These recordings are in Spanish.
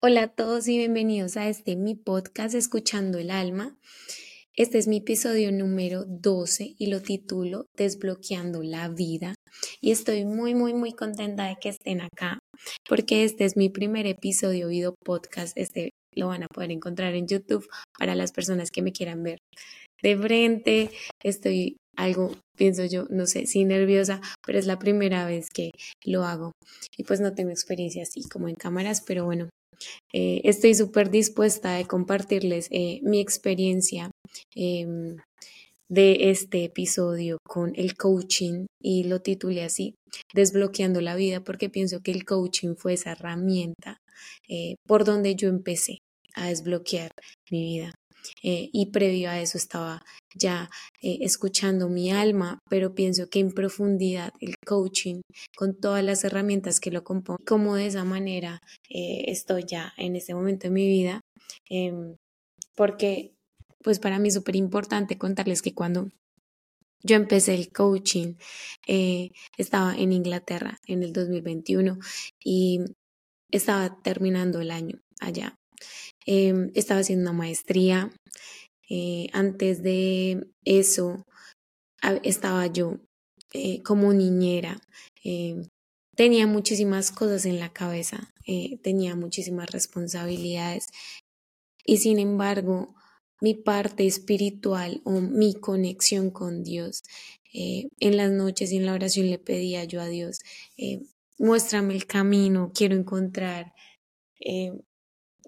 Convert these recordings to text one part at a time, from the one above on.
Hola a todos y bienvenidos a este mi podcast Escuchando el Alma. Este es mi episodio número 12 y lo titulo Desbloqueando la vida. Y estoy muy, muy, muy contenta de que estén acá porque este es mi primer episodio video podcast. Este lo van a poder encontrar en YouTube para las personas que me quieran ver de frente. Estoy algo, pienso yo, no sé, sí nerviosa, pero es la primera vez que lo hago. Y pues no tengo experiencia así como en cámaras, pero bueno, eh, estoy súper dispuesta a compartirles eh, mi experiencia em, de este episodio con el coaching y lo titulé así, desbloqueando la vida, porque pienso que el coaching fue esa herramienta eh, por donde yo empecé a desbloquear mi vida. Eh, y previo a eso estaba ya eh, escuchando mi alma, pero pienso que en profundidad el coaching, con todas las herramientas que lo componen, como de esa manera eh, estoy ya en este momento de mi vida, em, porque pues para mí es súper importante contarles que cuando yo empecé el coaching, estaba en Inglaterra en el 2021 y estaba terminando el año allá. Em, estaba haciendo una maestría. Eh, antes de eso estaba yo eh, como niñera. Em, tenía muchísimas cosas en la cabeza, eh, tenía muchísimas responsabilidades y sin embargo mi parte espiritual o mi conexión con Dios. en las noches y en la oración le pedía yo a Dios, muéstrame el camino, quiero encontrar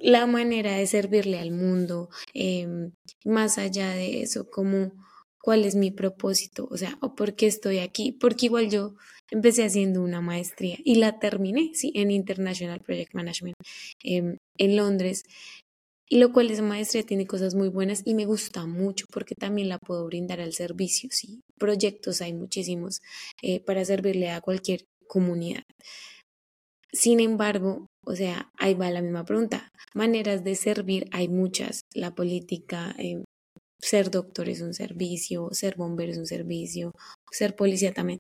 la manera de servirle al mundo, em, más allá de eso, como cuál es mi propósito, o sea, o por qué estoy aquí, porque igual yo empecé haciendo una maestría y la terminé, sí, en International Project Management em, en Londres, y lo cual esa maestría tiene cosas muy buenas y me gusta mucho porque también la puedo brindar al servicio, sí, proyectos hay muchísimos eh, para servirle a cualquier comunidad. Sin embargo, o sea, ahí va la misma pregunta. Maneras de servir hay muchas. La política, eh, ser doctor es un servicio, ser bombero es un servicio, ser policía también.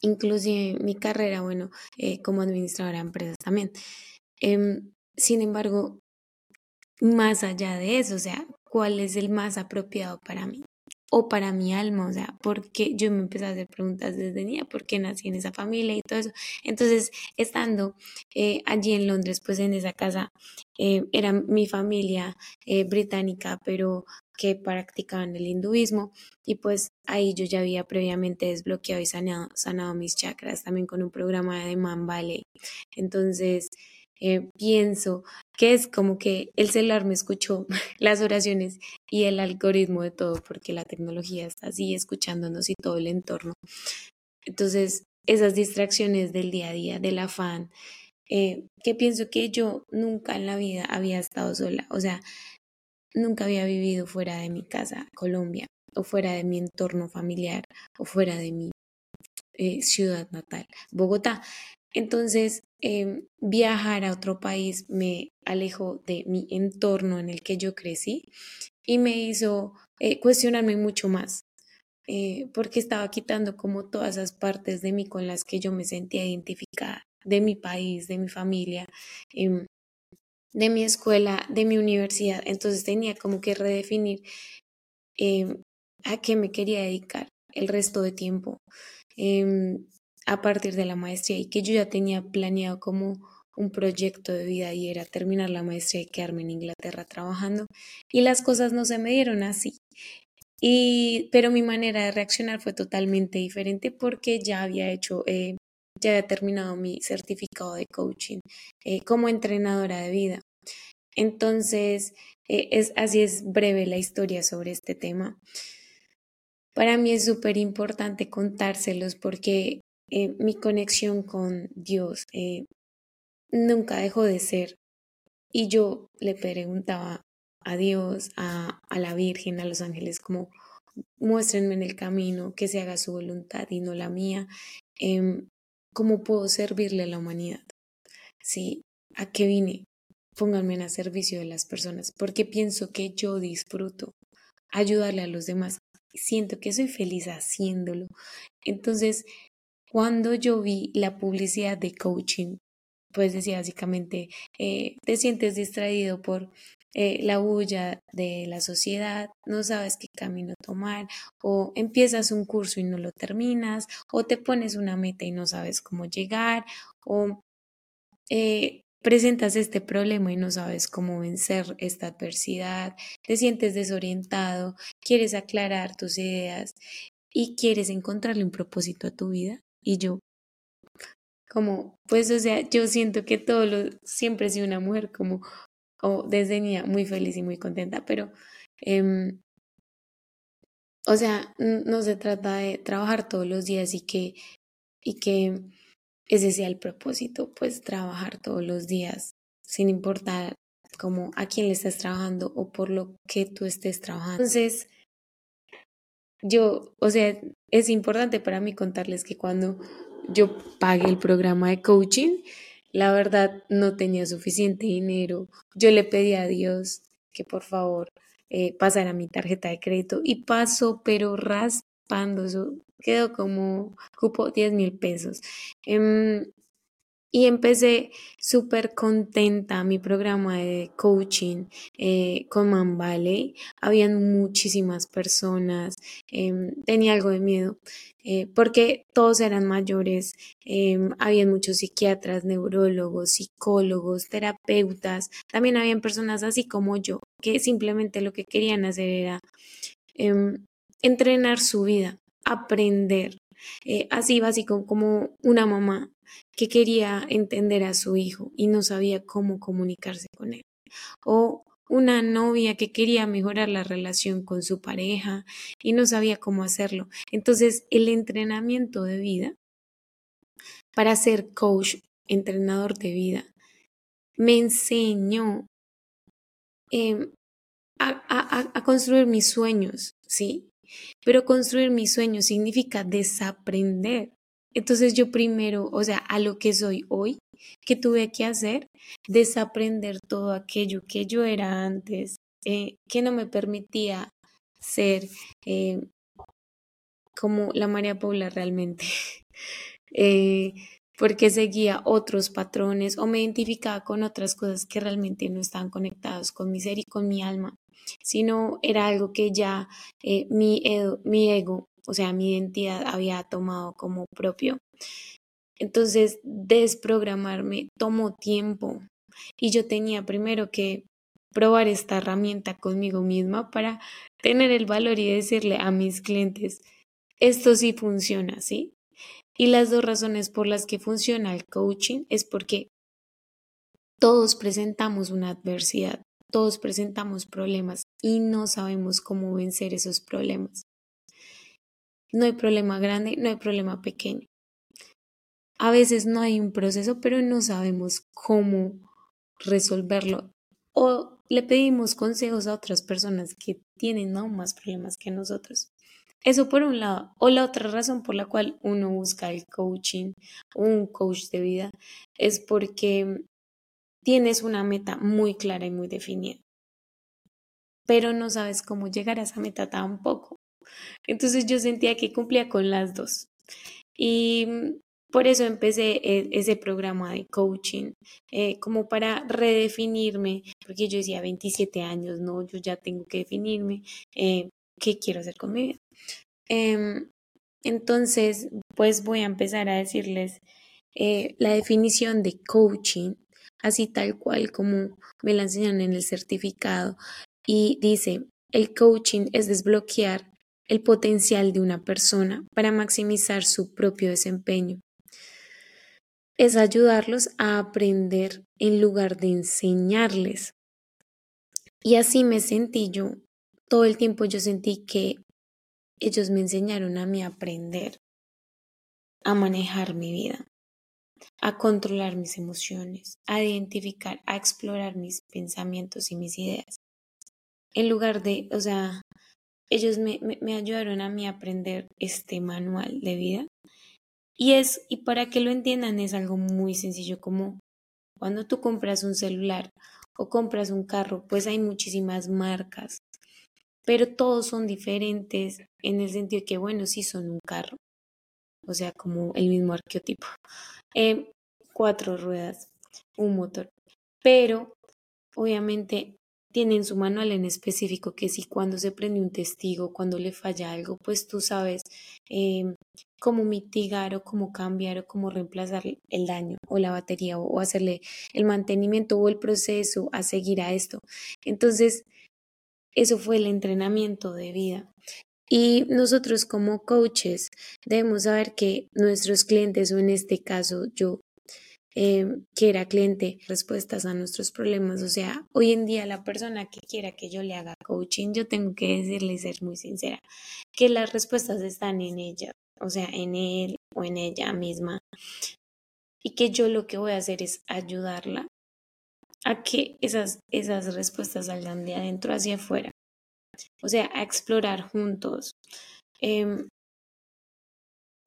Inclusive mi carrera, bueno, eh, como administradora de empresas también. Em, sin embargo, más allá de eso, o sea, ¿cuál es el más apropiado para mí? O para mi alma, o sea, porque yo me empecé a hacer preguntas desde niña, por qué nací en esa familia y todo eso. Entonces, estando eh, allí en Londres, pues en esa casa, eh, era mi familia eh, británica, pero que practicaban el hinduismo y pues ahí yo ya había previamente desbloqueado y sanado, sanado mis chakras también con un programa de Man Valley. Entonces, eh, pienso que es como que el celular me escuchó las oraciones y el algoritmo de todo, porque la tecnología está así escuchándonos y todo el entorno. Entonces, esas distracciones del día a día, del afán, eh, que pienso que yo nunca en la vida había estado sola, o sea, nunca había vivido fuera de mi casa, Colombia, o fuera de mi entorno familiar, o fuera de mi eh, ciudad natal, Bogotá. Entonces, em, viajar a otro país me alejó de mi entorno en el que yo crecí y me hizo eh, cuestionarme mucho más, eh, porque estaba quitando como todas esas partes de mí con las que yo me sentía identificada, de mi país, de mi familia, em, de mi escuela, de mi universidad. Entonces tenía como que redefinir em, a qué me quería dedicar el resto de tiempo a partir de la maestría y que yo ya tenía planeado como un proyecto de vida y era terminar la maestría y quedarme en Inglaterra trabajando y las cosas no se me dieron así. Y, pero mi manera de reaccionar fue totalmente diferente porque ya había hecho, eh, ya había terminado mi certificado de coaching eh, como entrenadora de vida. Entonces, eh, es, así es breve la historia sobre este tema. Para mí es súper importante contárselos porque eh, mi conexión con Dios eh, nunca dejó de ser. Y yo le preguntaba a Dios, a, a la Virgen, a los ángeles, como muéstrenme en el camino, que se haga su voluntad y no la mía. Eh, ¿Cómo puedo servirle a la humanidad? ¿Sí? ¿A qué vine? Pónganme en servicio de las personas, porque pienso que yo disfruto ayudarle a los demás. Siento que soy feliz haciéndolo. Entonces, cuando yo vi la publicidad de coaching pues decía básicamente, eh, te sientes distraído por eh, la bulla de la sociedad, no sabes qué camino tomar, o empiezas un curso y no lo terminas, o te pones una meta y no sabes cómo llegar, o eh, presentas este problema y no sabes cómo vencer esta adversidad, te sientes desorientado, quieres aclarar tus ideas y quieres encontrarle un propósito a tu vida. Y yo, como, pues, o sea, yo siento que todo lo, siempre he sido una mujer como o desde niña muy feliz y muy contenta, pero, eh, o sea, no se trata de trabajar todos los días y que, y que ese sea el propósito, pues trabajar todos los días, sin importar como a quién le estás trabajando o por lo que tú estés trabajando. Entonces, yo, o sea, es importante para mí contarles que cuando yo pagué el programa de coaching, la verdad, no tenía suficiente dinero. Yo le pedí a Dios que por favor eh, pasara mi tarjeta de crédito y pasó, pero raspando. Eso quedó como, cupo 10 mil pesos. Em, y empecé súper contenta mi programa de coaching eh, con Man Valley. Habían muchísimas personas, em, tenía algo de miedo eh, porque todos eran mayores, em, habían muchos psiquiatras, neurólogos, psicólogos, terapeutas, también habían personas así como yo, que simplemente lo que querían hacer era em, entrenar su vida, aprender. Eh, así básico como una mamá que quería entender a su hijo y no sabía cómo comunicarse con él. O una novia que quería mejorar la relación con su pareja y no sabía cómo hacerlo. Entonces, el entrenamiento de vida para ser coach, entrenador de vida, me enseñó em, a, a construir mis sueños, ¿sí? Pero construir mis sueños significa desaprender entonces yo primero, o sea, a lo que soy hoy, que tuve que hacer, desaprender todo aquello que yo era antes, eh, que no me permitía ser eh, como la María Paula realmente, eh, porque seguía otros patrones o me identificaba con otras cosas que realmente no estaban conectadas con mi ser y con mi alma, sino era algo que ya mi, mi ego o sea, mi identidad había tomado como propio. Entonces, desprogramarme tomó tiempo y yo tenía primero que probar esta herramienta conmigo misma para tener el valor y decirle a mis clientes, esto sí funciona, ¿sí? Y las dos razones por las que funciona el coaching es porque todos presentamos una adversidad, todos presentamos problemas y no sabemos cómo vencer esos problemas. No hay problema grande, no hay problema pequeño. A veces no hay un proceso, pero no sabemos cómo resolverlo. O le pedimos consejos a otras personas que tienen aún más problemas que nosotros. Eso por un lado. O la otra razón por la cual uno busca el coaching, un coach de vida, es porque tienes una meta muy clara y muy definida. Pero no sabes cómo llegar a esa meta tampoco. Entonces yo sentía que cumplía con las dos. Y mm, por eso empecé e, ese programa de coaching, eh, como para redefinirme, porque yo decía 27 años, no, yo ya tengo que definirme eh, qué quiero hacer con mi vida. Em, entonces, pues voy a empezar a decirles eh, la definición de coaching, así tal cual como me la enseñan en el certificado. Y dice, el coaching es desbloquear el potencial de una persona para maximizar su propio desempeño. Es ayudarlos a aprender en lugar de enseñarles. Y así me sentí yo. Todo el tiempo yo sentí que ellos me enseñaron a mí aprender, a manejar mi vida, a controlar mis emociones, a identificar, a explorar mis pensamientos y mis ideas. En lugar de, o sea, ellos me, me, ayudaron a mí a aprender este manual de vida. Y es, y para que lo entiendan, es algo muy sencillo como cuando tú compras un celular o compras un carro, pues hay muchísimas marcas, pero todos son diferentes en el sentido que, bueno, sí son un carro, o sea, como el mismo arqueotipo. Eh, cuatro ruedas, un motor. Pero obviamente tienen su manual en específico que si cuando se prende un testigo, cuando le falla algo, pues tú sabes em, cómo mitigar o cómo cambiar o cómo reemplazar el daño o la batería o, hacerle el mantenimiento o el proceso a seguir a esto. Entonces, eso fue el entrenamiento de vida. Y nosotros como coaches debemos saber que nuestros clientes, o en este caso yo, Em, que era cliente, respuestas a nuestros problemas. O sea, hoy en día la persona que quiera que yo le haga coaching, yo tengo que decirle y ser muy sincera, que las respuestas están en ella, o sea, en él o en ella misma. Y que yo lo que voy a hacer es ayudarla a que esas, esas respuestas salgan de adentro hacia afuera. O sea, a explorar juntos. Eh,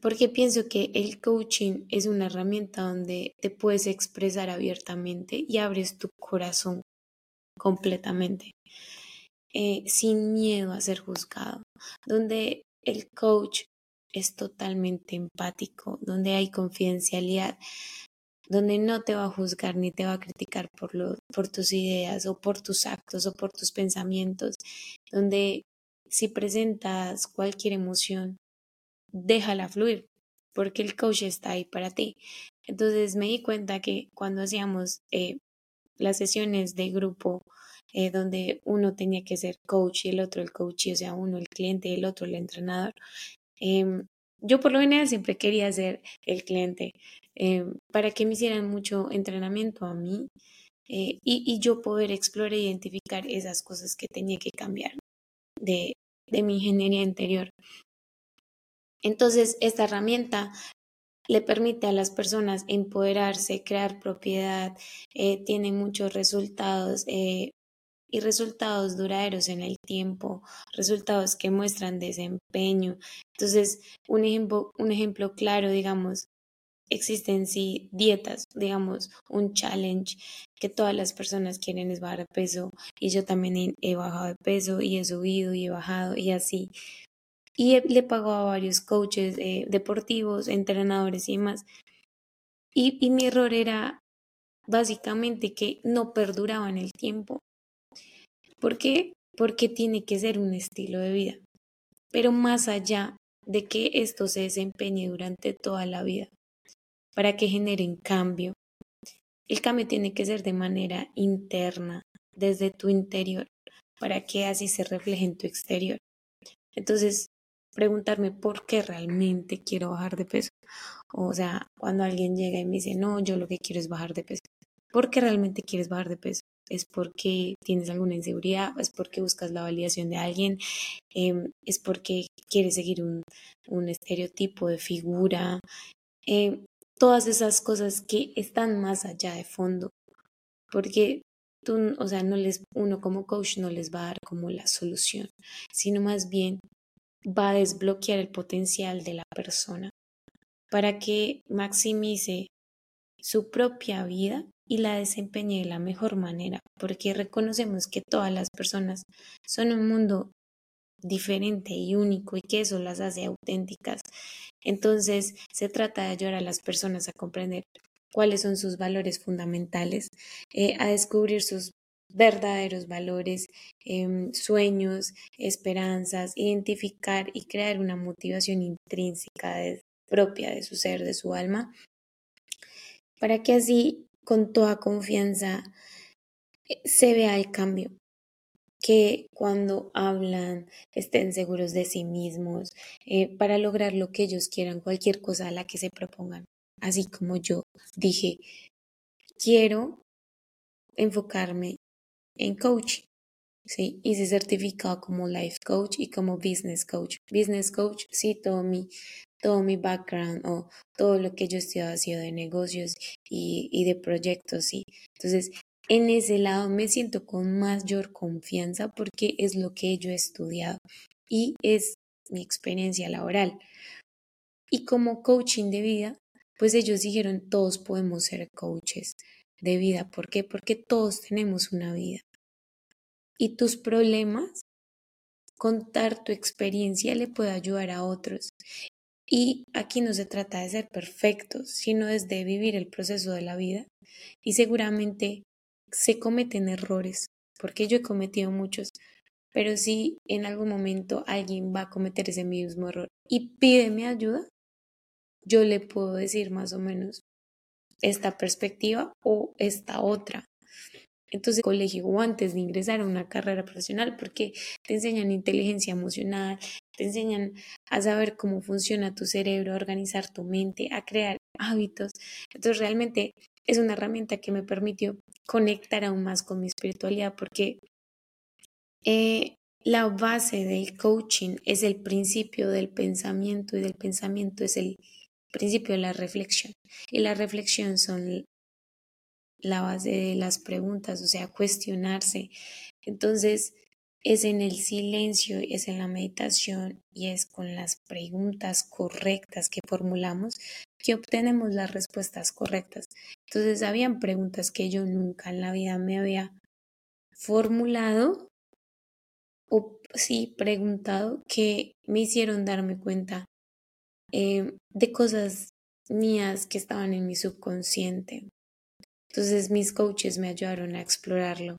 porque pienso que el coaching es una herramienta donde te puedes expresar abiertamente y abres tu corazón completamente, eh, sin miedo a ser juzgado, donde el coach es totalmente empático, donde hay confidencialidad, donde no te va a juzgar ni te va a criticar por, por tus ideas o por tus actos o por tus pensamientos, donde si presentas cualquier emoción, déjala fluir, porque el coach está ahí para ti. Entonces me di cuenta que cuando hacíamos eh, las sesiones de grupo, eh, donde uno tenía que ser coach y el otro el coach, o sea, uno el cliente y el otro el entrenador, em, yo por lo general siempre quería ser el cliente em, para que me hicieran mucho entrenamiento a mí eh, y, y, yo poder explorar e identificar esas cosas que tenía que cambiar de, de mi ingeniería interior. Entonces, esta herramienta le permite a las personas empoderarse, crear propiedad, eh, tiene muchos resultados eh, y resultados duraderos en el tiempo, resultados que muestran desempeño. Entonces, un ejemplo, un ejemplo claro, digamos, existen sí dietas, digamos, un challenge que todas las personas quieren es bajar de peso y yo también he bajado de peso y he subido y he bajado y así y le pagó a varios coaches eh, deportivos, entrenadores y demás. Y, mi error era básicamente que no perduraba en el tiempo. ¿Por qué? Porque tiene que ser un estilo de vida. Pero más allá de que esto se desempeñe durante toda la vida, para que generen cambio, el cambio tiene que ser de manera interna, desde tu interior, para que así se refleje en tu exterior. Entonces, preguntarme por qué realmente quiero bajar de peso. O sea, cuando alguien llega y me dice, no, yo lo que quiero es bajar de peso. ¿Por qué realmente quieres bajar de peso? ¿Es porque tienes alguna inseguridad? ¿Es porque buscas la validación de alguien? Em, ¿Es porque quieres seguir un, un estereotipo de figura? Em, todas esas cosas que están más allá de fondo. Porque tú, o sea, no les, uno como coach no les va a dar como la solución, sino más bien va a desbloquear el potencial de la persona para que maximice su propia vida y la desempeñe de la mejor manera, porque reconocemos que todas las personas son un mundo diferente y único y que eso las hace auténticas. Entonces se trata de ayudar a las personas a comprender cuáles son sus valores fundamentales, eh, a descubrir sus verdaderos valores, em, sueños, esperanzas, identificar y crear una motivación intrínseca propia de su ser, de su alma, para que así con toda confianza eh, se vea el cambio, que cuando hablan estén seguros de sí mismos eh, para lograr lo que ellos quieran, cualquier cosa a la que se propongan. Así como yo dije, quiero enfocarme en coaching. Sí, hice certificado como life coach y como business coach. Business coach, sí, todo mi, todo mi background o todo lo que yo estoy haciendo de negocios y, y de proyectos, sí. Entonces, en ese lado me siento con mayor confianza porque es lo que yo he estudiado y es mi experiencia laboral. Y como coaching de vida, pues ellos dijeron, todos podemos ser coaches de vida. ¿Por qué? Porque todos tenemos una vida. Y tus problemas, contar tu experiencia le puede ayudar a otros. Y aquí no se trata de ser perfectos, sino es de vivir el proceso de la vida. Y seguramente se cometen errores, porque yo he cometido muchos, pero si en algún momento alguien va a cometer ese mismo error y pide mi ayuda, yo le puedo decir más o menos esta perspectiva o esta otra. Entonces, colegio o antes de ingresar a una carrera profesional, porque te enseñan inteligencia emocional, te enseñan a saber cómo funciona tu cerebro, a organizar tu mente, a crear hábitos. Entonces, realmente es una herramienta que me permitió conectar aún más con mi espiritualidad, porque eh, la base del coaching es el principio del pensamiento y del pensamiento es el principio la reflexión. Y la reflexión son la base de las preguntas, o sea, cuestionarse. Entonces, es en el silencio, es en la meditación y es con las preguntas correctas que formulamos que obtenemos las respuestas correctas. Entonces, habían preguntas que yo nunca en la vida me había formulado o sí preguntado que me hicieron darme cuenta eh, de cosas mías que estaban en mi subconsciente. Entonces mis coaches me ayudaron a explorarlo.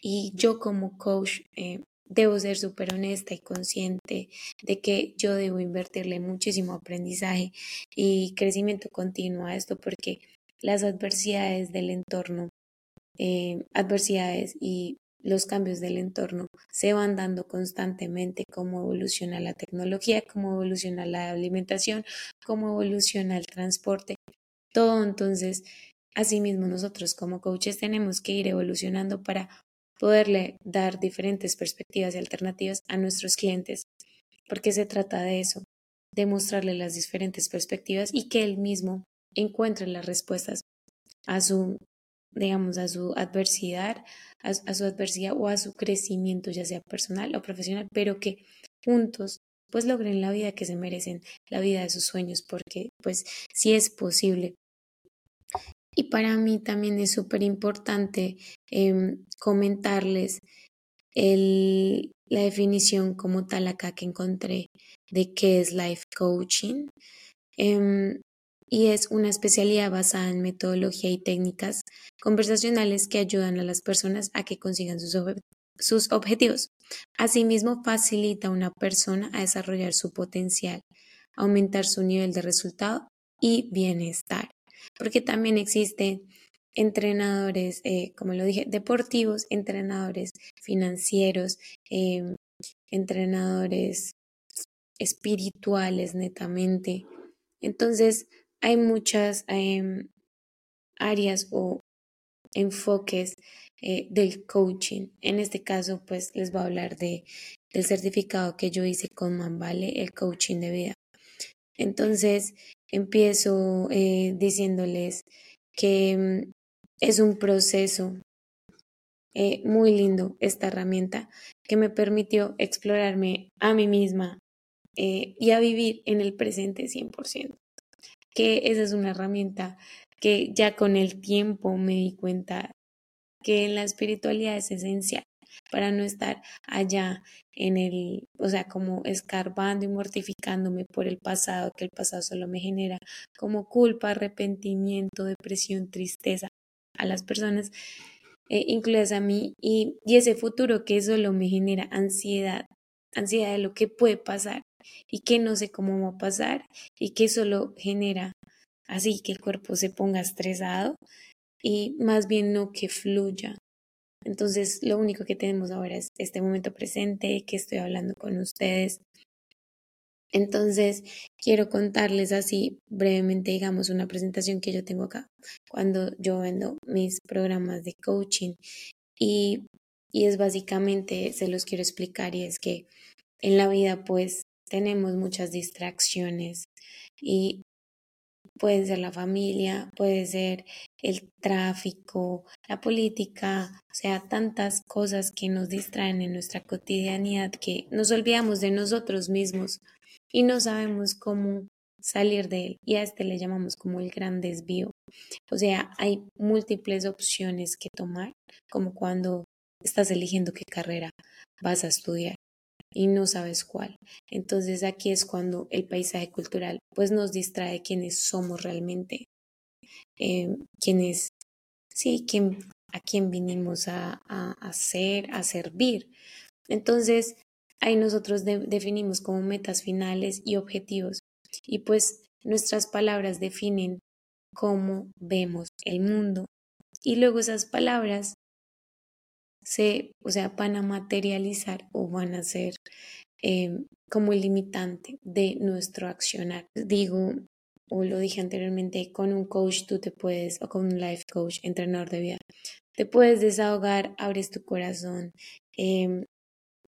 Y yo como coach eh, debo ser súper honesta y consciente de que yo debo invertirle muchísimo aprendizaje y crecimiento continuo a esto porque las adversidades del entorno, eh, adversidades y los cambios del entorno se van dando constantemente, cómo evoluciona la tecnología, cómo evoluciona la alimentación, cómo evoluciona el transporte. Todo entonces Asimismo, nosotros como coaches tenemos que ir evolucionando para poderle dar diferentes perspectivas y alternativas a nuestros clientes, porque se trata de eso, de mostrarle las diferentes perspectivas y que él mismo encuentre las respuestas a su, digamos, a su adversidad, a, su adversidad o a su crecimiento, ya sea personal o profesional, pero que juntos pues logren la vida que se merecen, la vida de sus sueños, porque pues si es posible y para mí también es súper importante em, comentarles la definición como tal acá que encontré de qué es life coaching. Em, y es una especialidad basada en metodología y técnicas conversacionales que ayudan a las personas a que consigan sus, objetivos. Asimismo, facilita a una persona a desarrollar su potencial, aumentar su nivel de resultado y bienestar porque también existen entrenadores, eh, como lo dije, deportivos, entrenadores financieros, em, entrenadores espirituales netamente. Entonces, hay muchas em, áreas o enfoques eh, del coaching. En este caso, pues les voy a hablar de, del certificado que yo hice con Manvale, el coaching de vida. Entonces, empiezo eh, diciéndoles que mm, es un proceso eh, muy lindo esta herramienta que me permitió explorarme a mí misma y a vivir en el presente 100%. Que esa es una herramienta que ya con el tiempo me di cuenta que la espiritualidad es esencial para no estar allá en el, o sea, como escarbando y mortificándome por el pasado, que el pasado solo me genera como culpa, arrepentimiento, depresión, tristeza a las personas, eh, incluidas a mí, y, y ese futuro que solo me genera ansiedad, ansiedad de lo que puede pasar y que no sé cómo va a pasar y que solo genera así que el cuerpo se ponga estresado y más bien no que fluya entonces, lo único que tenemos ahora es este momento presente, que estoy hablando con ustedes. Entonces, quiero contarles así brevemente, digamos, una presentación que yo tengo acá cuando yo vendo mis programas de coaching. Y, y es básicamente, se los quiero explicar, y es que en la vida pues tenemos muchas distracciones y Puede ser la familia, puede ser el tráfico, la política, o sea, tantas cosas que nos distraen en nuestra cotidianidad que nos olvidamos de nosotros mismos y no sabemos cómo salir de él. Y a este le llamamos como el gran desvío. O sea, hay múltiples opciones que tomar, como cuando estás eligiendo qué carrera vas a estudiar. Y no sabes cuál. Entonces aquí es cuando el paisaje cultural pues nos distrae de quiénes somos realmente, eh, sí, a quién vinimos a, a, hacer, a servir. Entonces ahí nosotros definimos como metas finales y objetivos y pues nuestras palabras definen cómo vemos el mundo y luego esas palabras se, o sea, van a materializar o van a ser em, como el limitante de nuestro accionar. Digo, o lo dije anteriormente, con un coach tú te puedes, o con un life coach, entrenador de vida, te puedes desahogar, abres tu corazón. Em,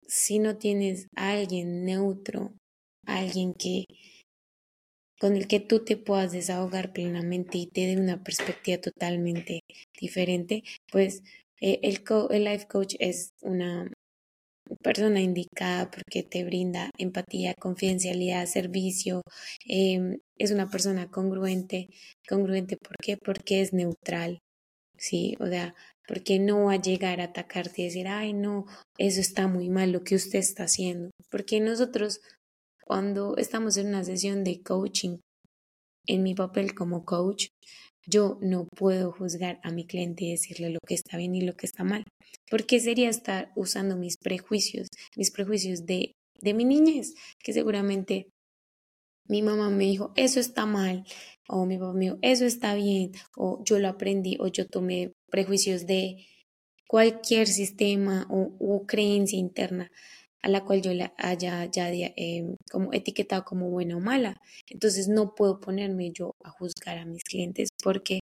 si no tienes a alguien neutro, alguien que con el que tú te puedas desahogar plenamente y te dé una perspectiva totalmente diferente, pues eh, el, el life coach es una persona indicada porque te brinda empatía, confidencialidad, servicio, em, es una persona congruente, congruente, ¿por qué? Porque es neutral, ¿sí? O sea, porque no va a llegar a atacarte y decir, ay, no, eso está muy mal lo que usted está haciendo, porque nosotros cuando estamos en una sesión de coaching, en mi papel como coach, yo no puedo juzgar a mi cliente y decirle lo que está bien y lo que está mal, porque sería estar usando mis prejuicios, mis prejuicios de, de mi niñez, que seguramente mi mamá me dijo, eso está mal, o mi papá me dijo, eso está bien, o yo lo aprendí, o yo tomé prejuicios de cualquier sistema o, o creencia interna a la cual yo la haya ya em, como etiquetado como buena o mala. Entonces no puedo ponerme yo a juzgar a mis clientes porque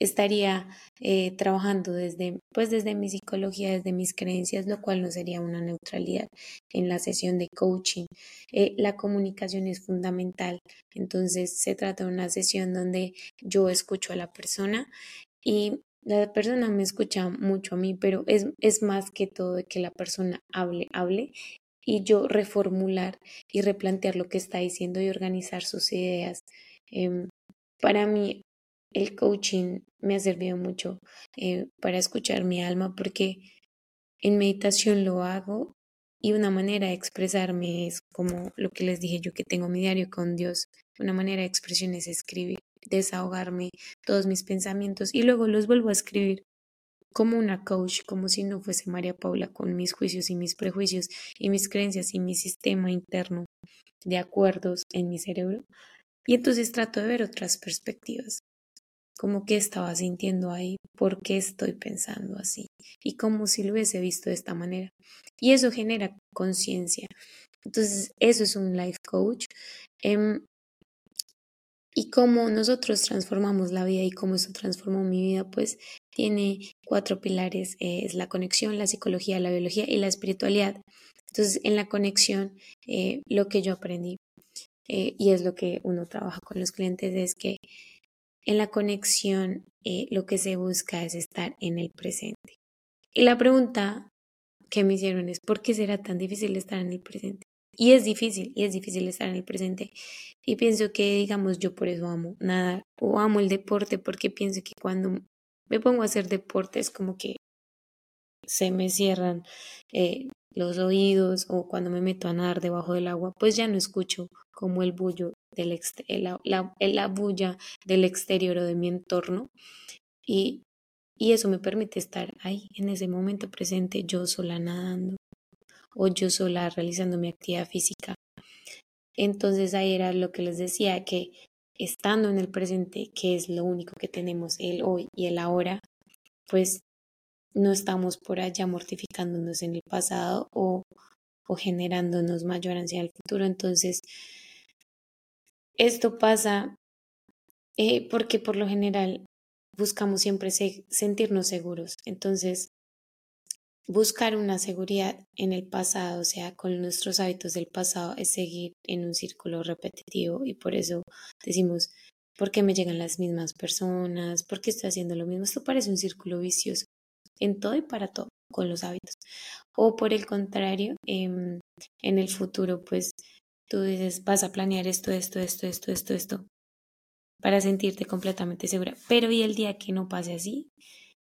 estaría eh, trabajando desde, pues desde mi psicología, desde mis creencias, lo cual no sería una neutralidad en la sesión de coaching. Eh, la comunicación es fundamental, entonces se trata de una sesión donde yo escucho a la persona y la persona me escucha mucho a mí, pero es, es más que todo de que la persona hable, hable y yo reformular y replantear lo que está diciendo y organizar sus ideas. Em, para mí, el coaching me ha servido mucho eh, para escuchar mi alma porque en meditación lo hago y una manera de expresarme es como lo que les dije yo que tengo mi diario con Dios. Una manera de expresión es escribir desahogarme todos mis pensamientos y luego los vuelvo a escribir como una coach, como si no fuese María Paula con mis juicios y mis prejuicios y mis creencias y mi sistema interno de acuerdos en mi cerebro. Y entonces trato de ver otras perspectivas, como qué estaba sintiendo ahí, por qué estoy pensando así y como si lo hubiese visto de esta manera. Y eso genera conciencia. Entonces, eso es un life coach. Em, y cómo nosotros transformamos la vida y cómo eso transformó mi vida, pues tiene cuatro pilares, eh, es la conexión, la psicología, la biología y la espiritualidad. Entonces, en la conexión, eh, lo que yo aprendí, eh, y es lo que uno trabaja con los clientes, es que en la conexión lo que se busca es estar en el presente. Y la pregunta que me hicieron es, ¿por qué será tan difícil estar en el presente? Y es difícil, y es difícil estar en el presente. Y pienso que, digamos, yo por eso amo nadar o amo el deporte, porque pienso que cuando me pongo a hacer deporte es como que se me cierran eh, los oídos o cuando me meto a nadar debajo del agua, pues ya no escucho como el bullo del la, la, la, bulla del exterior o de mi entorno. Y, y eso me permite estar ahí, en ese momento presente, yo sola nadando o yo sola realizando mi actividad física. Entonces ahí era lo que les decía, que estando en el presente, que es lo único que tenemos el hoy y el ahora, pues no estamos por allá mortificándonos en el pasado o, o generándonos mayor ansiedad al futuro. Entonces, esto pasa eh, porque por lo general buscamos siempre sentirnos seguros. Entonces, Buscar una seguridad en el pasado, o sea, con nuestros hábitos del pasado, es seguir en un círculo repetitivo y por eso decimos, ¿por qué me llegan las mismas personas? ¿Por qué estoy haciendo lo mismo? Esto parece un círculo vicioso en todo y para todo con los hábitos. O por el contrario, em, en el futuro, pues tú dices, vas a planear esto, esto, esto, esto, esto, esto, para sentirte completamente segura. Pero y el día que no pase así,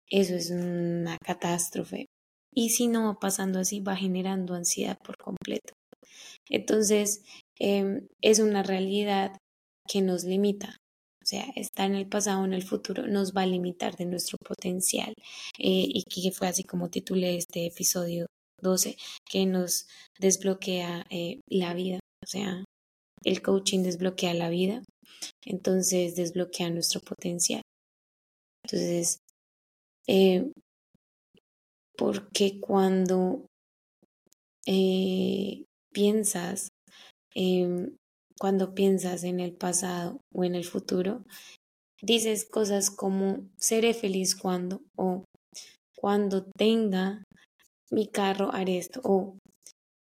eso es una catástrofe y si no va pasando así, va generando ansiedad por completo. Entonces, em, es una realidad que nos limita. O sea, estar en el pasado o en el futuro nos va a limitar de nuestro potencial. Eh, y que fue así como titulé este episodio 12, que nos desbloquea eh, la vida. O sea, el coaching desbloquea la vida, entonces desbloquea nuestro potencial. Entonces, eh, porque cuando eh, piensas, cuando piensas en el pasado o en el futuro, dices cosas como seré feliz cuando o cuando tenga mi carro haré esto o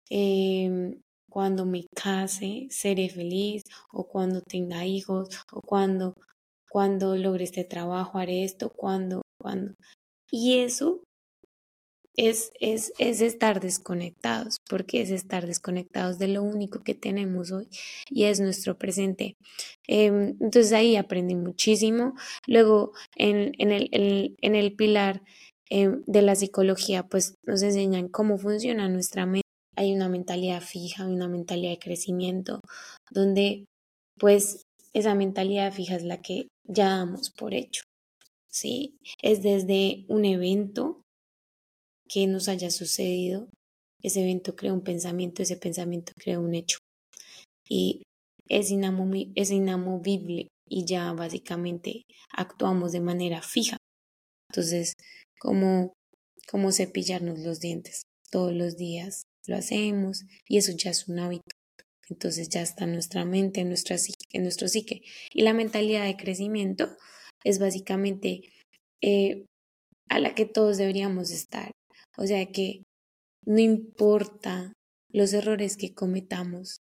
em, cuando me case seré feliz o cuando tenga hijos o cuando cuando logre este trabajo haré esto cuando cuando y eso es, es, es estar desconectados, porque es estar desconectados de lo único que tenemos hoy y es nuestro presente. Em, entonces ahí aprendí muchísimo. Luego en, en, el, el pilar em, de la psicología, pues nos enseñan cómo funciona nuestra mente. Hay una mentalidad fija, una mentalidad de crecimiento, donde pues esa mentalidad fija es la que ya damos por hecho. ¿sí? Es desde un evento que nos haya sucedido, ese evento crea un pensamiento, ese pensamiento crea un hecho. Y es, es inamovible y ya básicamente actuamos de manera fija. Entonces, como, como cepillarnos los dientes todos los días lo hacemos y eso ya es un hábito. Entonces ya está en nuestra mente, en, nuestra en nuestro psique. Y la mentalidad de crecimiento es básicamente eh, a la que todos deberíamos estar. O sea que no importa los errores que cometamos,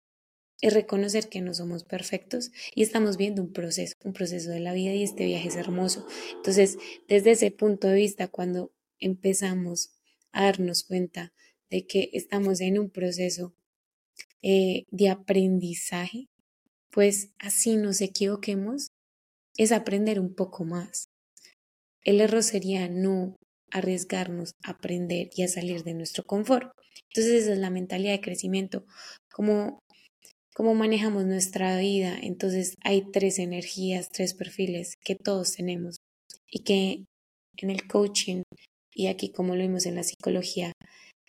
es reconocer que no somos perfectos y estamos viendo un proceso, un proceso de la vida y este viaje es hermoso. Entonces, desde ese punto de vista, cuando empezamos a darnos cuenta de que estamos en un proceso eh, de aprendizaje, pues así nos equivoquemos, es aprender un poco más. El error sería no arriesgarnos a aprender y a salir de nuestro confort. Entonces esa es la mentalidad de crecimiento. Como cómo manejamos nuestra vida. Entonces hay tres energías, tres perfiles que todos tenemos y que en el coaching y aquí como lo vimos en la psicología,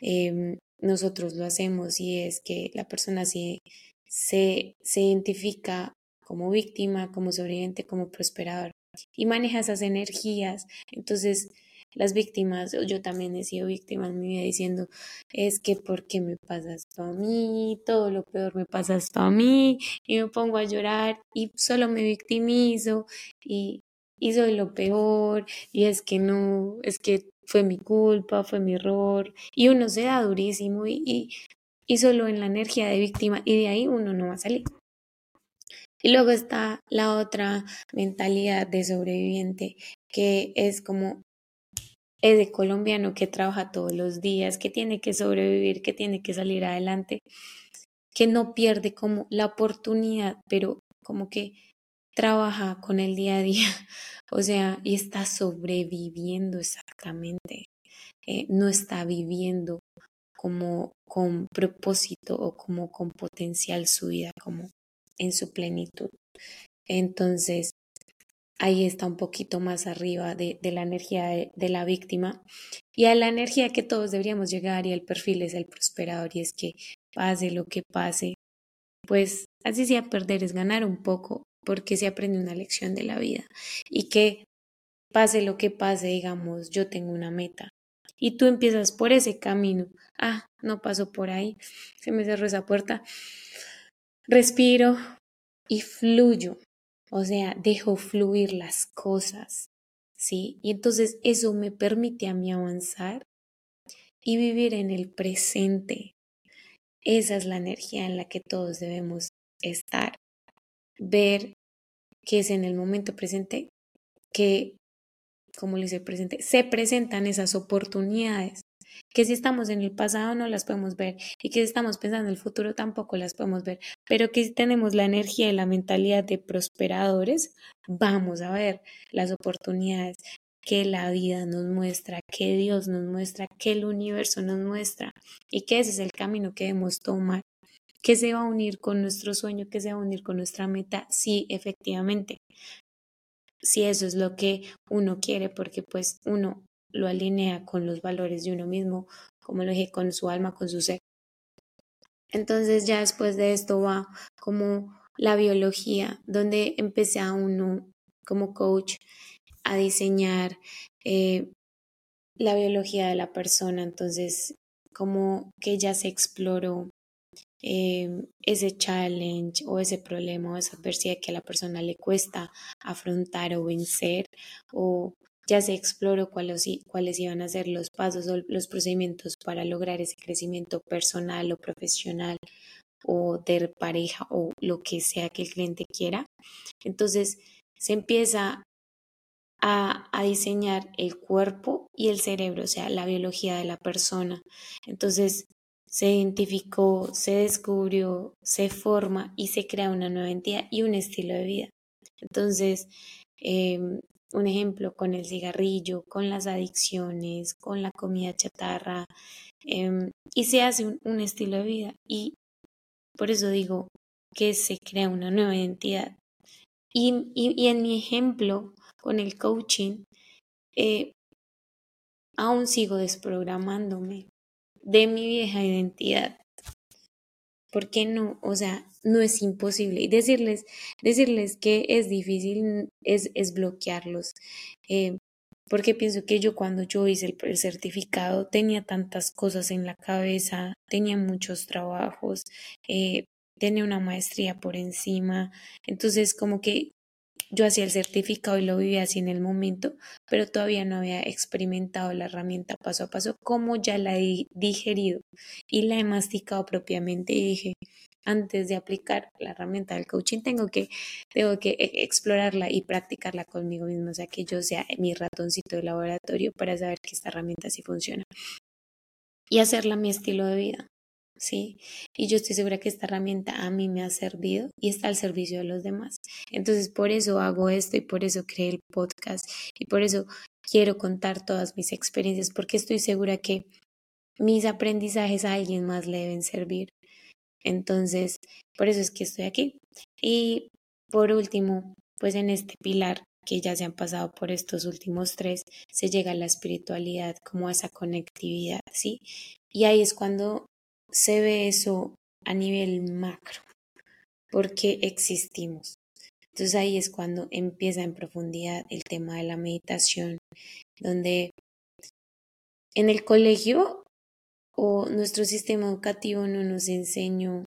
em, nosotros lo hacemos y es que la persona se, se, se identifica como víctima, como sobreviviente, como prosperador y maneja esas energías. Entonces, las víctimas, yo también he sido víctima en mi vida diciendo, es que ¿por qué me pasa esto a mí? Todo lo peor me pasa esto a mí y me pongo a llorar y solo me victimizo y, y soy lo peor y es que no, es que fue mi culpa, fue mi error y uno se da durísimo y, y, y solo en la energía de víctima y de ahí uno no va a salir. Y luego está la otra mentalidad de sobreviviente, que es como es de colombiano que trabaja todos los días, que tiene que sobrevivir, que tiene que salir adelante, que no pierde como la oportunidad, pero como que trabaja con el día a día, o sea, y está sobreviviendo exactamente, eh, no está viviendo como con propósito o como con potencial su vida, como en su plenitud. Entonces, ahí está un poquito más arriba de, la energía de, la víctima. Y a la energía que todos deberíamos llegar y el perfil es el prosperador y es que pase lo que pase, pues así sea perder es ganar un poco porque se aprende una lección de la vida. Y que pase lo que pase, digamos, yo tengo una meta y tú empiezas por ese camino, ah, no paso por ahí, se me cerró esa puerta, respiro y fluyo o sea, dejo fluir las cosas, ¿sí? Y entonces eso me permite a mí avanzar y vivir en el presente. Esa es la energía en la que todos debemos estar. Ver que es en el momento presente que, como le dice presente, se presentan esas oportunidades que si estamos en el pasado no las podemos ver y que si estamos pensando en el futuro tampoco las podemos ver, pero que si tenemos la energía y la mentalidad de prosperadores, vamos a ver las oportunidades que la vida nos muestra, que Dios nos muestra, que el universo nos muestra y que ese es el camino que debemos tomar, que se va a unir con nuestro sueño, que se va a unir con nuestra meta, sí, efectivamente. Si eso es lo que uno quiere, porque pues uno lo alinea con los valores de uno mismo, como lo dije, con su alma, con su ser. Entonces ya después de esto va como la biología, donde empecé a uno como coach a diseñar eh, la biología de la persona. Entonces, como que ya se exploró eh, ese challenge o ese problema o esa adversidad que a la persona le cuesta afrontar o vencer o ya se exploró cuáles, iban a ser los pasos o los procedimientos para lograr ese crecimiento personal o profesional o de pareja o lo que sea que el cliente quiera. Entonces se empieza a, diseñar el cuerpo y el cerebro, o sea, la biología de la persona. Entonces se identificó, se descubrió, se forma y se crea una nueva entidad y un estilo de vida. Entonces, eh, un ejemplo con el cigarrillo, con las adicciones, con la comida chatarra, em, y se hace un, estilo de vida. Y por eso digo que se crea una nueva identidad. Y, y, en mi ejemplo con el coaching, eh, aún sigo desprogramándome de mi vieja identidad. ¿Por qué no? O sea, no es imposible. Y decirles, decirles que es difícil es, es bloquearlos. Eh, porque pienso que yo cuando yo hice el, certificado tenía tantas cosas en la cabeza, tenía muchos trabajos, eh, tenía una maestría por encima. Entonces, como que yo hacía el certificado y lo vivía así en el momento, pero todavía no había experimentado la herramienta paso a paso, como ya la he digerido y la he masticado propiamente y dije, antes de aplicar la herramienta del coaching, tengo que, tengo que e, explorarla y practicarla conmigo mismo, o sea, que yo sea mi ratoncito de laboratorio para saber que esta herramienta sí funciona y hacerla mi estilo de vida. ¿Sí? Y yo estoy segura que esta herramienta a mí me ha servido y está al servicio de los demás. Entonces, por eso hago esto y por eso creé el podcast y por eso quiero contar todas mis experiencias, porque estoy segura que mis aprendizajes a alguien más le deben servir. Entonces, por eso es que estoy aquí. Y por último, pues en este pilar que ya se han pasado por estos últimos tres, se llega a la espiritualidad como a esa conectividad, ¿sí? Y ahí es cuando se ve eso a nivel macro, porque existimos. Entonces ahí es cuando empieza en profundidad el tema de la meditación, donde en el colegio o nuestro sistema educativo no nos enseñó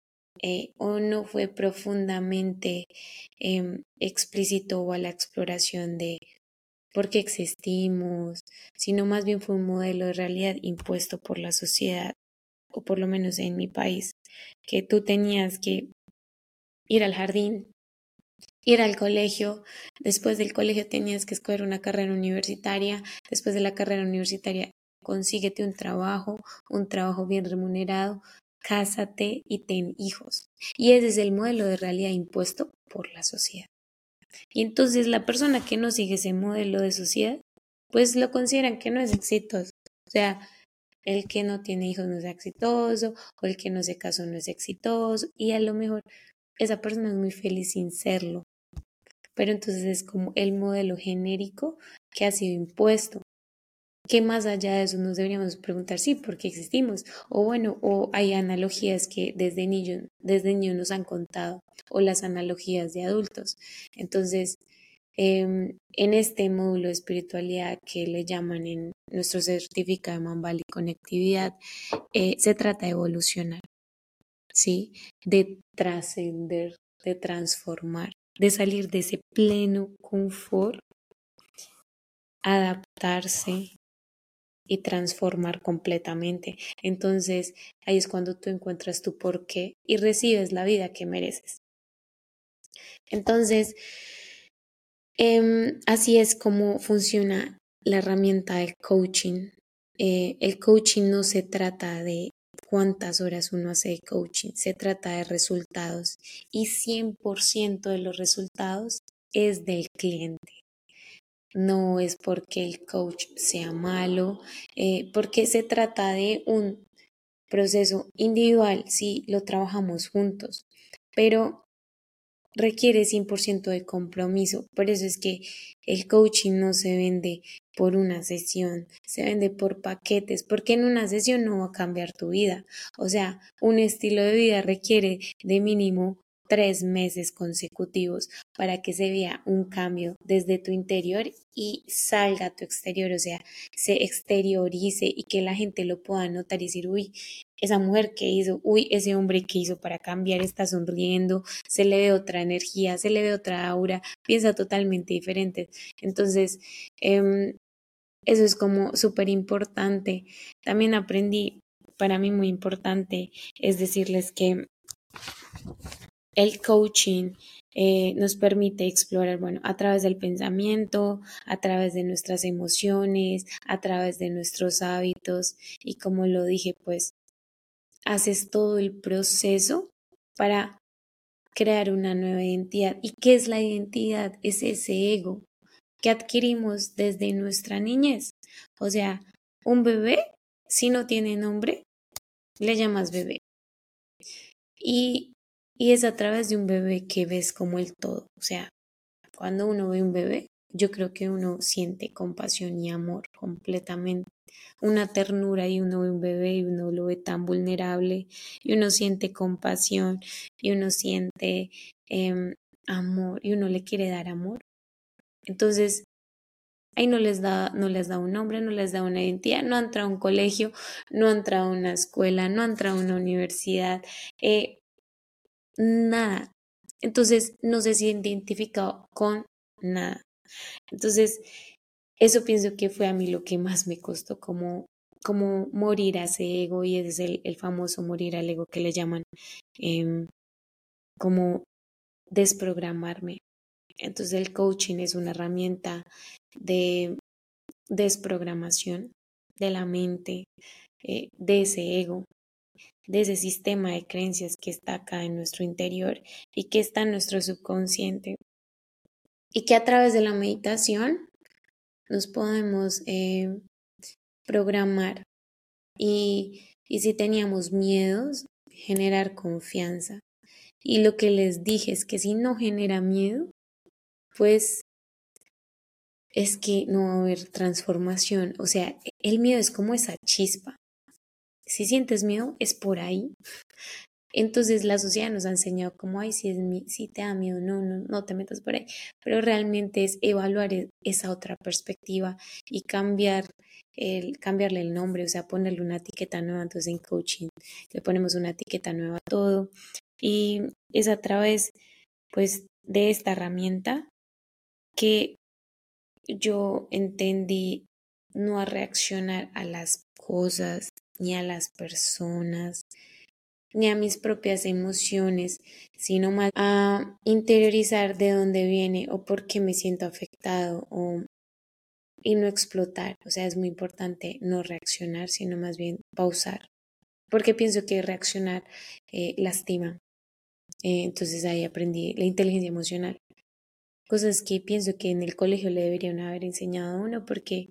eh, o no fue profundamente em, explícito a la exploración de por qué existimos, sino más bien fue un modelo de realidad impuesto por la sociedad o por lo menos en mi país, que tú tenías que ir al jardín, ir al colegio, después del colegio tenías que escoger una carrera universitaria, después de la carrera universitaria consíguete un trabajo, un trabajo bien remunerado, cásate y ten hijos. Y ese es el modelo de realidad impuesto por la sociedad. Y entonces la persona que no sigue ese modelo de sociedad, pues lo consideran que no es exitoso. O sea, el que no tiene hijos no es exitoso, o el que no se casó no es exitoso, y a lo mejor esa persona es muy feliz sin serlo. Pero entonces es como el modelo genérico que ha sido impuesto. Que más allá de eso nos deberíamos preguntar, sí, ¿por qué existimos? O bueno, o hay analogías que desde niños, desde niños nos han contado, o las analogías de adultos. Entonces, Em, en este módulo de espiritualidad que le llaman en nuestro certificado de Mambali Conectividad, eh, se trata de evolucionar, ¿sí? De trascender, de transformar, de salir de ese pleno confort, adaptarse y transformar completamente. Entonces, ahí es cuando tú encuentras tu porqué y recibes la vida que mereces. Entonces, Em, así es como funciona la herramienta del coaching. Eh, el coaching no se trata de cuántas horas uno hace de coaching, se trata de resultados y 100% de los resultados es del cliente. no es porque el coach sea malo, eh, porque se trata de un proceso individual si lo trabajamos juntos, pero requiere 100% de compromiso. Por eso es que el coaching no se vende por una sesión, se vende por paquetes, porque en una sesión no va a cambiar tu vida. O sea, un estilo de vida requiere de mínimo tres meses consecutivos para que se vea un cambio desde tu interior y salga a tu exterior, o sea, se exteriorice y que la gente lo pueda notar y decir, uy, esa mujer que hizo, uy, ese hombre que hizo para cambiar está sonriendo, se le ve otra energía, se le ve otra aura, piensa totalmente diferente. Entonces, em, eso es como súper importante. También aprendí, para mí muy importante, es decirles que el coaching eh, nos permite explorar, bueno, a través del pensamiento, a través de nuestras emociones, a través de nuestros hábitos y como lo dije, pues haces todo el proceso para crear una nueva identidad. ¿Y qué es la identidad? Es ese ego que adquirimos desde nuestra niñez. O sea, un bebé, si no tiene nombre, le llamas bebé. Y, y es a través de un bebé que ves como el todo. O sea, cuando uno ve un bebé, yo creo que uno siente compasión y amor completamente una ternura y uno ve un bebé y uno lo ve tan vulnerable y uno siente compasión y uno siente em, amor y uno le quiere dar amor. Entonces, ahí no les da, no les da un nombre, no les da una identidad, no entra a un colegio, no entra a una escuela, no entra a una universidad, eh, nada. Entonces no se siente identificado con nada. Entonces, eso pienso que fue a mí lo que más me costó, como, como morir a ese ego, y ese es el, el famoso morir al ego que le llaman, eh, como desprogramarme. Entonces el coaching es una herramienta de desprogramación de la mente, eh, de ese ego, de ese sistema de creencias que está acá en nuestro interior y que está en nuestro subconsciente. Y que a través de la meditación nos podemos eh, programar y, y si teníamos miedos, generar confianza. Y lo que les dije es que si no genera miedo, pues es que no va a haber transformación. O sea, el miedo es como esa chispa. Si sientes miedo, es por ahí. Entonces la sociedad nos ha enseñado como, ay, si, es si te da miedo, no, no, no te metas por ahí. Pero realmente es evaluar e, esa otra perspectiva y cambiar el, cambiarle el nombre, o sea, ponerle una etiqueta nueva. Entonces en coaching le ponemos una etiqueta nueva a todo. Y es a través, pues, de esta herramienta que yo entendí no a reaccionar a las cosas ni a las personas, ni a mis propias emociones, sino más a interiorizar de dónde viene o por qué me siento afectado o y no explotar. O sea, es muy importante no reaccionar, sino más bien pausar. Porque pienso que reaccionar eh, lastima. Eh, entonces ahí aprendí la inteligencia emocional. Cosas que pienso que en el colegio le deberían haber enseñado a uno porque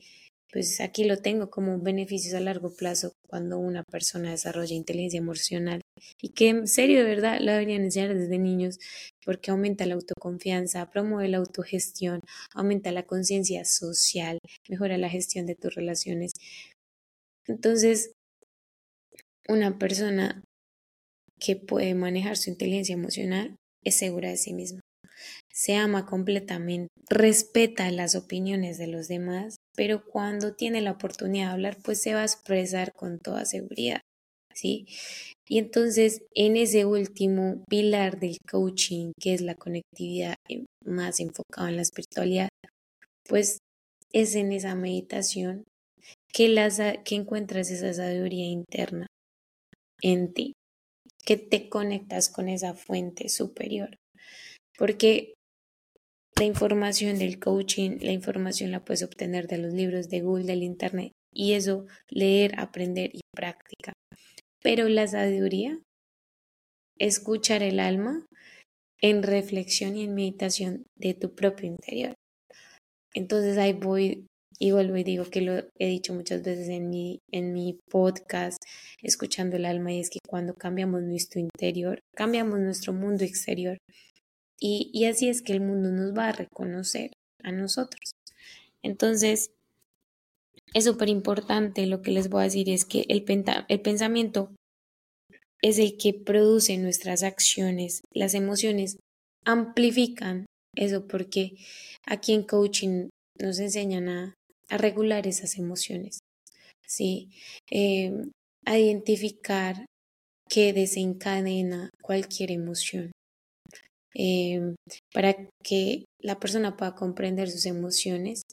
pues aquí lo tengo como beneficios a largo plazo cuando una persona desarrolla inteligencia emocional y que en serio de verdad lo deberían enseñar desde niños porque aumenta la autoconfianza, promueve la autogestión, aumenta la conciencia social, mejora la gestión de tus relaciones. Entonces, una persona que puede manejar su inteligencia emocional es segura de sí misma se ama completamente, respeta las opiniones de los demás, pero cuando tiene la oportunidad de hablar, pues se va a expresar con toda seguridad, ¿sí? Y entonces, en ese último pilar del coaching, que es la conectividad eh, más enfocada en la espiritualidad, pues es en esa meditación que, las, que encuentras esa sabiduría interna en ti, que te conectas con esa fuente superior. Porque la información del coaching, la información la puedes obtener de los libros de Google, del Internet, y eso, leer, aprender y práctica. Pero la sabiduría, escuchar el alma en reflexión y en meditación de tu propio interior. entonces ahí voy y vuelvo y digo que lo he dicho muchas veces en mi, en mi podcast, escuchando el alma, y es que cuando cambiamos nuestro interior, cambiamos nuestro mundo exterior. Y, así es que el mundo nos va a reconocer a nosotros. Entonces, es súper importante lo que les voy a decir es que el, pensamiento es el que produce nuestras acciones, las emociones amplifican eso porque aquí en coaching nos enseñan a, regular esas emociones, ¿sí? Em, a identificar qué desencadena cualquier emoción. Em, para que la persona pueda comprender sus emociones,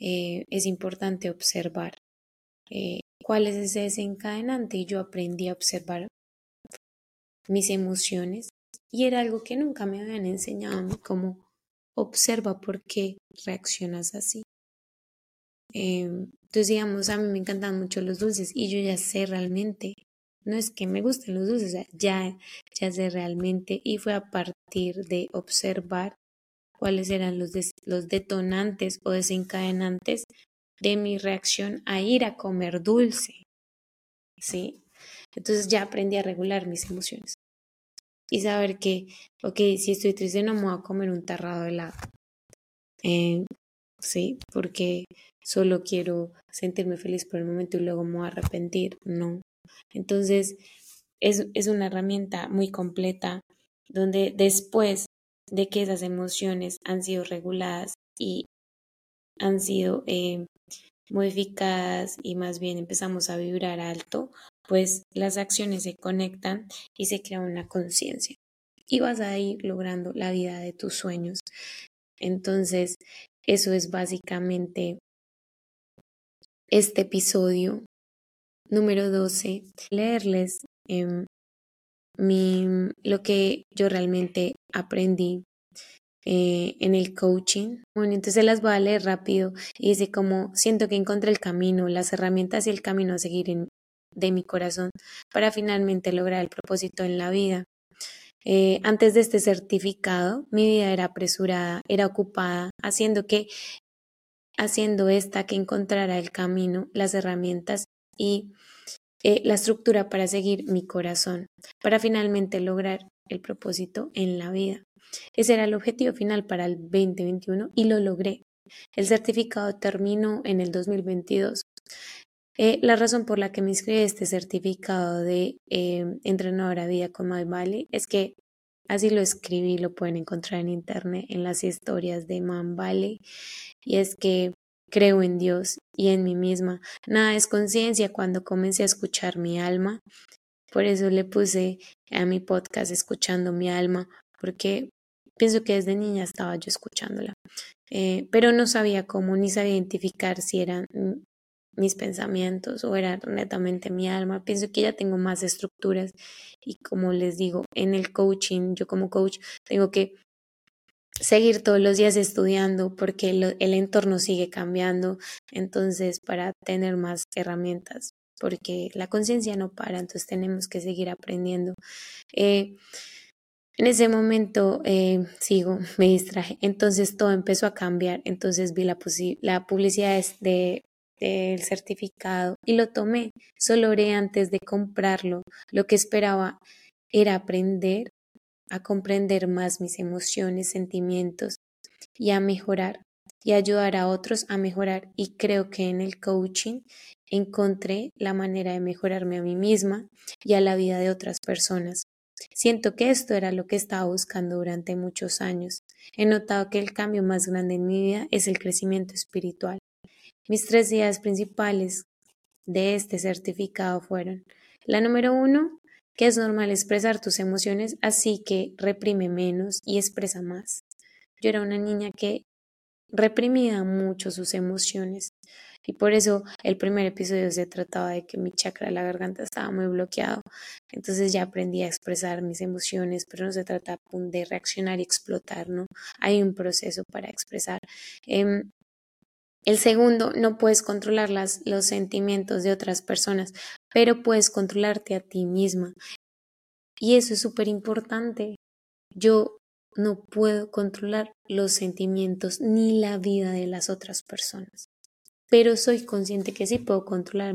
eh, es importante observar eh, cuál es ese desencadenante. Y yo aprendí a observar mis emociones y era algo que nunca me habían enseñado a mí, como observa por qué reaccionas así. Em, entonces, digamos, a mí me encantan mucho los dulces y yo ya sé realmente, no es que me gusten los dulces, ya, ya sé realmente y fue a partir de observar cuáles eran los, los detonantes o desencadenantes de mi reacción a ir a comer dulce. ¿Sí? Entonces ya aprendí a regular mis emociones y saber que, ok, si estoy triste no me voy a comer un tarrado de helado. Eh, sí, porque solo quiero sentirme feliz por el momento y luego me voy a arrepentir. No. Entonces, es, es una herramienta muy completa donde después de que esas emociones han sido reguladas y han sido eh, modificadas y más bien empezamos a vibrar alto, pues las acciones se conectan y se crea una conciencia y vas a ir logrando la vida de tus sueños. Entonces, eso es básicamente este episodio número 12. Leerles em, mi, lo que yo realmente aprendí eh, en el coaching. Bueno, entonces las voy a leer rápido y dice como siento que encontré el camino, las herramientas y el camino a seguir de mi corazón para finalmente lograr el propósito en la vida. Eh, antes de este certificado, mi vida era apresurada, era ocupada, haciendo que, haciendo esta que encontrara el camino, las herramientas y eh, la estructura para seguir mi corazón, para finalmente lograr el propósito en la vida. Ese era el objetivo final para el 2021 y lo logré. El certificado terminó en el 2022. Eh, la razón por la que me inscribí este certificado de eh, entrenadora vida con My Valley es que así lo escribí, lo pueden encontrar en internet, en las historias de Man Valley, y es que creo en Dios y en mí misma. Nada es conciencia cuando comencé a escuchar mi alma. Por eso le puse a mi podcast escuchando mi alma, porque pienso que desde niña estaba yo escuchándola. Eh, pero no sabía cómo, ni sabía identificar si eran mis pensamientos o era netamente mi alma. Pienso que ya tengo más estructuras y como les digo, en el coaching, yo como coach tengo que seguir todos los días estudiando porque el, entorno sigue cambiando, entonces para tener más herramientas, porque la conciencia no para, entonces tenemos que seguir aprendiendo. Eh, en ese momento eh, sigo, me distraje, entonces todo empezó a cambiar, entonces vi la, la publicidad de del certificado y lo tomé. Solo oré antes de comprarlo. Lo que esperaba era aprender a comprender más mis emociones, sentimientos y a mejorar y ayudar a otros a mejorar. Y creo que en el coaching encontré la manera de mejorarme a mí misma y a la vida de otras personas. Siento que esto era lo que estaba buscando durante muchos años. He notado que el cambio más grande en mi vida es el crecimiento espiritual. Mis tres ideas principales de este certificado fueron la número uno, que es normal expresar tus emociones, así que reprime menos y expresa más. Yo era una niña que reprimía mucho sus emociones y por eso el primer episodio se trataba de que mi chakra de la garganta estaba muy bloqueado. Entonces ya aprendí a expresar mis emociones, pero no se trata de reaccionar y explotar, ¿no? Hay un proceso para expresar. Em, el segundo, no puedes controlar las, los sentimientos de otras personas, pero puedes controlarte a ti misma. Y eso es súper importante. Yo no puedo controlar los sentimientos ni la vida de las otras personas. Pero soy consciente que sí puedo controlar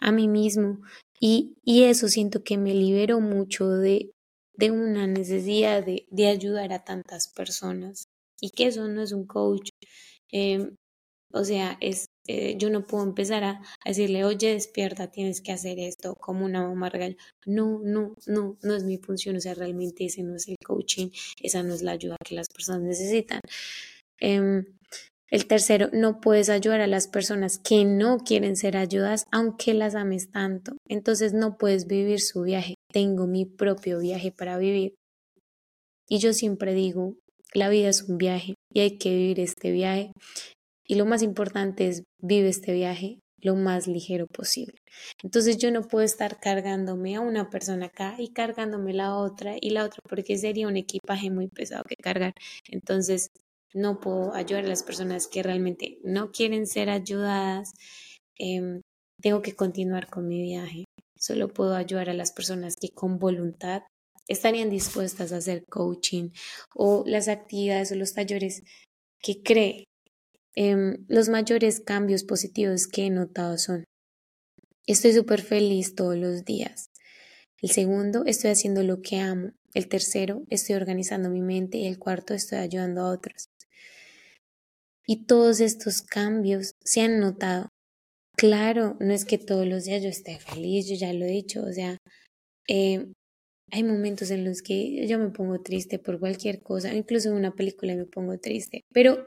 a mí mismo y, y, eso siento que me liberó mucho de, de una necesidad de, de, ayudar a tantas personas y que eso no es un coach. Eh, o sea, es eh, yo no puedo empezar a, decirle, oye, despierta, tienes que hacer esto, como una mamá regal. No, no, no, no es mi función, o sea, realmente ese no es el coaching, esa no es la ayuda que las personas necesitan. Em, el tercero, no puedes ayudar a las personas que no quieren ser ayudadas, aunque las ames tanto. Entonces no puedes vivir su viaje. Tengo mi propio viaje para vivir. Y yo siempre digo, la vida es un viaje y hay que vivir este viaje y lo más importante es vive este viaje lo más ligero posible. Entonces yo no puedo estar cargándome a una persona acá y cargándome la otra y la otra porque sería un equipaje muy pesado que cargar. Entonces no puedo ayudar a las personas que realmente no quieren ser ayudadas. Em, tengo que continuar con mi viaje. Solo puedo ayudar a las personas que con voluntad estarían dispuestas a hacer coaching o las actividades o los talleres que cree Em, los mayores cambios positivos que he notado son, estoy súper feliz todos los días. El segundo, estoy haciendo lo que amo. El tercero, estoy organizando mi mente. Y el cuarto, estoy ayudando a otros. Y todos estos cambios se han notado. Claro, no es que todos los días yo esté feliz, yo ya lo he dicho, o sea, eh, hay momentos en los que yo me pongo triste por cualquier cosa, incluso en una película me pongo triste, pero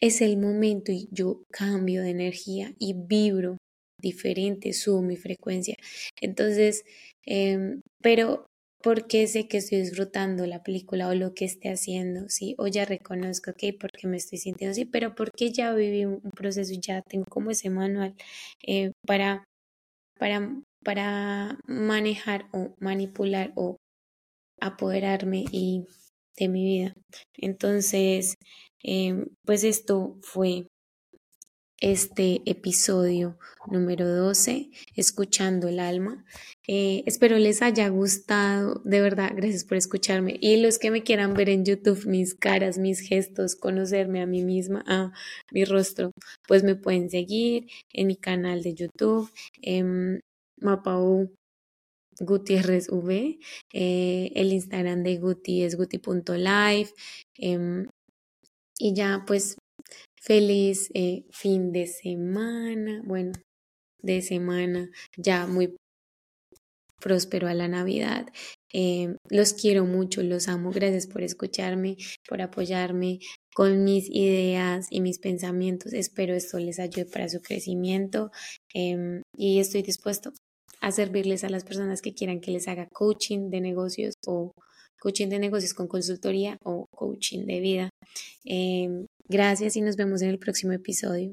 es el momento y yo cambio de energía y vibro diferente, subo mi frecuencia. Entonces, em, pero porque sé que estoy disfrutando la película o lo que esté haciendo, ¿sí? O ya reconozco, ok, porque me estoy sintiendo así, pero porque ya viví un proceso ya tengo como ese manual eh, para, para, para manejar o manipular o apoderarme y de mi vida. Entonces, Em, pues esto fue este episodio número 12, Escuchando el Alma. Eh, espero les haya gustado, de verdad, gracias por escucharme. Y los que me quieran ver en YouTube, mis caras, mis gestos, conocerme a mí misma, a mi rostro, pues me pueden seguir en mi canal de YouTube, eh, Mapau Gutiérrez V, eh, el Instagram de Guti es guti.live. Eh, y ya pues feliz eh, fin de semana, bueno, de semana, ya muy próspero a la Navidad. Eh, los quiero mucho, los amo. Gracias por escucharme, por apoyarme con mis ideas y mis pensamientos. Espero esto les ayude para su crecimiento em, y estoy dispuesto a servirles a las personas que quieran que les haga coaching de negocios o coaching de negocios con consultoría o coaching de vida. Em, gracias y nos vemos en el próximo episodio.